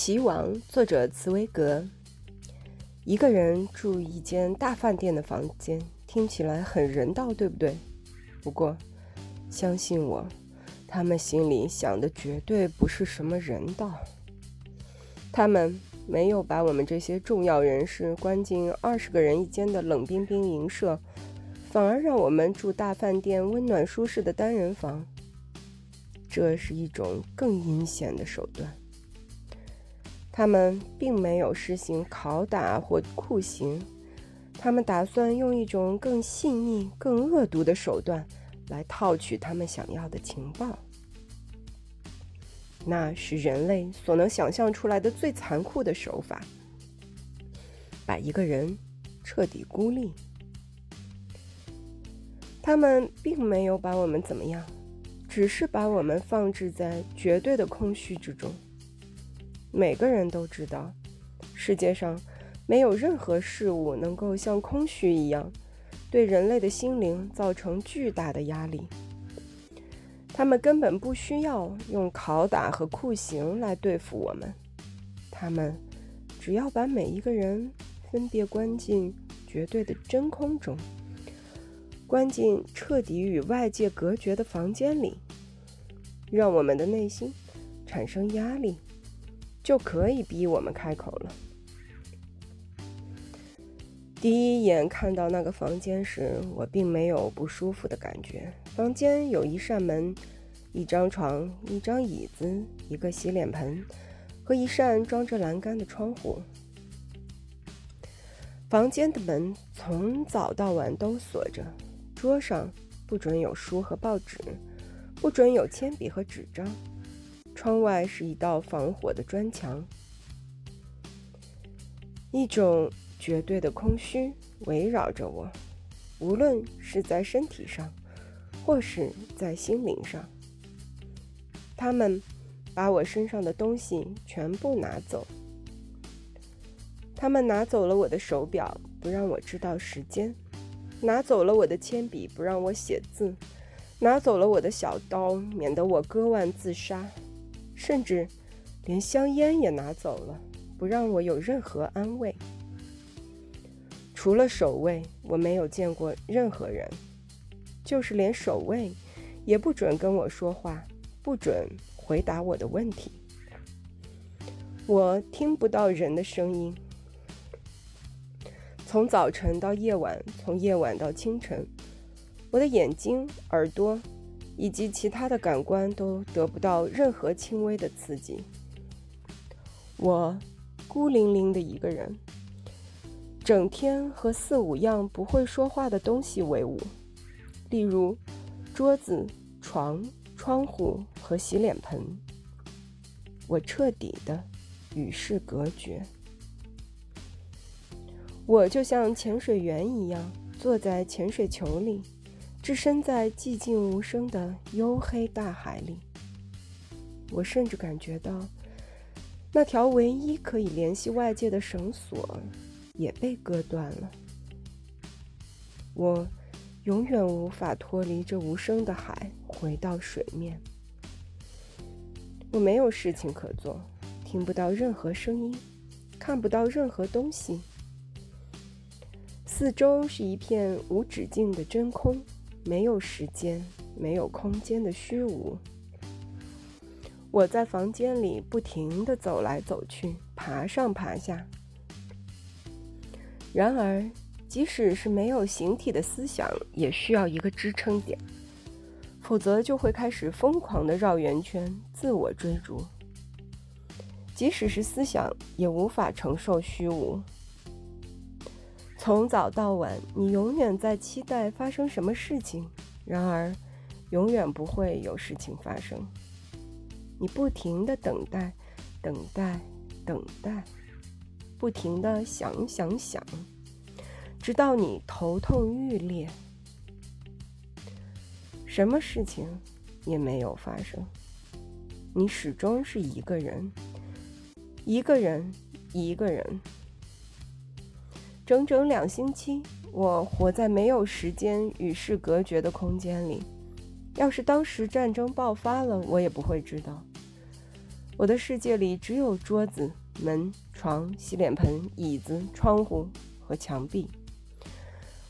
棋王，作者茨威格。一个人住一间大饭店的房间，听起来很人道，对不对？不过，相信我，他们心里想的绝对不是什么人道。他们没有把我们这些重要人士关进二十个人一间的冷冰冰营舍，反而让我们住大饭店温暖舒适的单人房。这是一种更阴险的手段。他们并没有实行拷打或酷刑，他们打算用一种更细腻、更恶毒的手段来套取他们想要的情报。那是人类所能想象出来的最残酷的手法：把一个人彻底孤立。他们并没有把我们怎么样，只是把我们放置在绝对的空虚之中。每个人都知道，世界上没有任何事物能够像空虚一样，对人类的心灵造成巨大的压力。他们根本不需要用拷打和酷刑来对付我们，他们只要把每一个人分别关进绝对的真空中，关进彻底与外界隔绝的房间里，让我们的内心产生压力。就可以逼我们开口了。第一眼看到那个房间时，我并没有不舒服的感觉。房间有一扇门、一张床、一张椅子、一个洗脸盆和一扇装着栏杆的窗户。房间的门从早到晚都锁着，桌上不准有书和报纸，不准有铅笔和纸张。窗外是一道防火的砖墙，一种绝对的空虚围绕着我，无论是在身体上，或是在心灵上。他们把我身上的东西全部拿走，他们拿走了我的手表，不让我知道时间；拿走了我的铅笔，不让我写字；拿走了我的小刀，免得我割腕自杀。甚至连香烟也拿走了，不让我有任何安慰。除了守卫，我没有见过任何人，就是连守卫也不准跟我说话，不准回答我的问题。我听不到人的声音，从早晨到夜晚，从夜晚到清晨，我的眼睛、耳朵。以及其他的感官都得不到任何轻微的刺激。我孤零零的一个人，整天和四五样不会说话的东西为伍，例如桌子、床、窗户和洗脸盆。我彻底的与世隔绝。我就像潜水员一样，坐在潜水球里。置身在寂静无声的幽黑大海里，我甚至感觉到那条唯一可以联系外界的绳索也被割断了。我永远无法脱离这无声的海，回到水面。我没有事情可做，听不到任何声音，看不到任何东西，四周是一片无止境的真空。没有时间，没有空间的虚无。我在房间里不停地走来走去，爬上爬下。然而，即使是没有形体的思想，也需要一个支撑点，否则就会开始疯狂地绕圆圈，自我追逐。即使是思想，也无法承受虚无。从早到晚，你永远在期待发生什么事情，然而，永远不会有事情发生。你不停的等待，等待，等待，不停的想想想，直到你头痛欲裂。什么事情也没有发生，你始终是一个人，一个人，一个人。整整两星期，我活在没有时间与世隔绝的空间里。要是当时战争爆发了，我也不会知道。我的世界里只有桌子、门、床、洗脸盆、椅子、窗户和墙壁。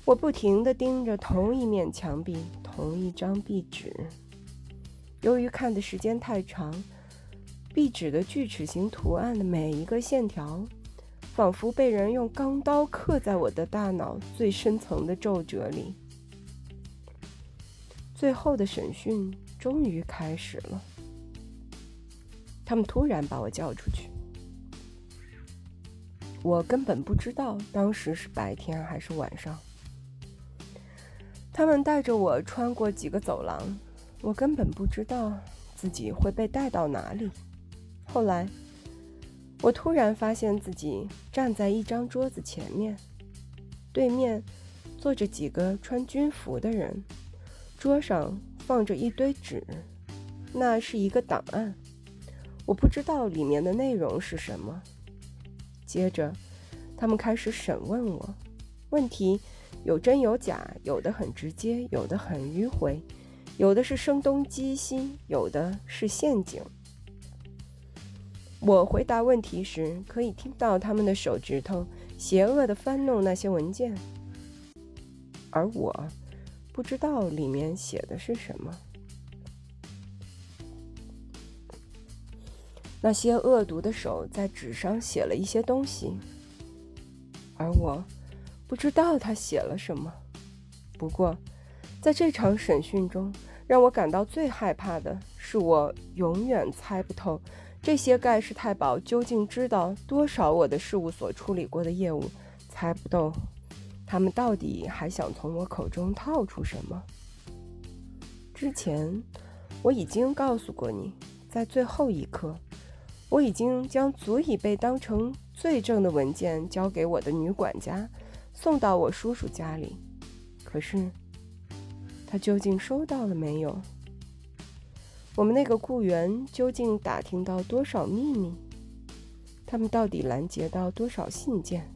我不停地盯着同一面墙壁、同一张壁纸。由于看的时间太长，壁纸的锯齿形图案的每一个线条，仿佛被人用钢刀刻在我的大脑最深层的皱褶里。最后的审讯终于开始了。他们突然把我叫出去，我根本不知道当时是白天还是晚上。他们带着我穿过几个走廊，我根本不知道自己会被带到哪里。后来，我突然发现自己站在一张桌子前面，对面坐着几个穿军服的人，桌上放着一堆纸，那是一个档案。我不知道里面的内容是什么。接着，他们开始审问我，问题有真有假，有的很直接，有的很迂回，有的是声东击西，有的是陷阱。我回答问题时，可以听到他们的手指头邪恶地翻弄那些文件，而我不知道里面写的是什么。那些恶毒的手在纸上写了一些东西，而我不知道他写了什么。不过，在这场审讯中，让我感到最害怕的是，我永远猜不透这些盖世太保究竟知道多少我的事务所处理过的业务，猜不透他们到底还想从我口中套出什么。之前我已经告诉过你，在最后一刻。我已经将足以被当成罪证的文件交给我的女管家，送到我叔叔家里。可是，他究竟收到了没有？我们那个雇员究竟打听到多少秘密？他们到底拦截到多少信件？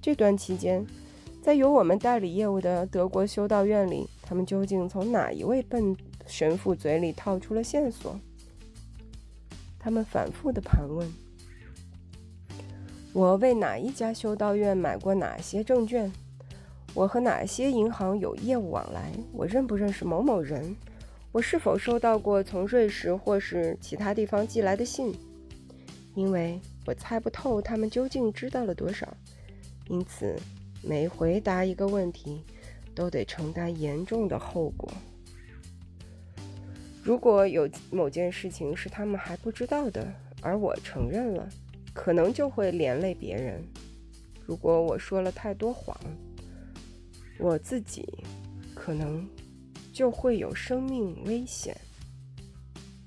这段期间，在由我们代理业务的德国修道院里，他们究竟从哪一位笨神父嘴里套出了线索？他们反复的盘问：“我为哪一家修道院买过哪些证券？我和哪些银行有业务往来？我认不认识某某人？我是否收到过从瑞士或是其他地方寄来的信？因为我猜不透他们究竟知道了多少，因此每回答一个问题都得承担严重的后果。”如果有某件事情是他们还不知道的，而我承认了，可能就会连累别人。如果我说了太多谎，我自己可能就会有生命危险。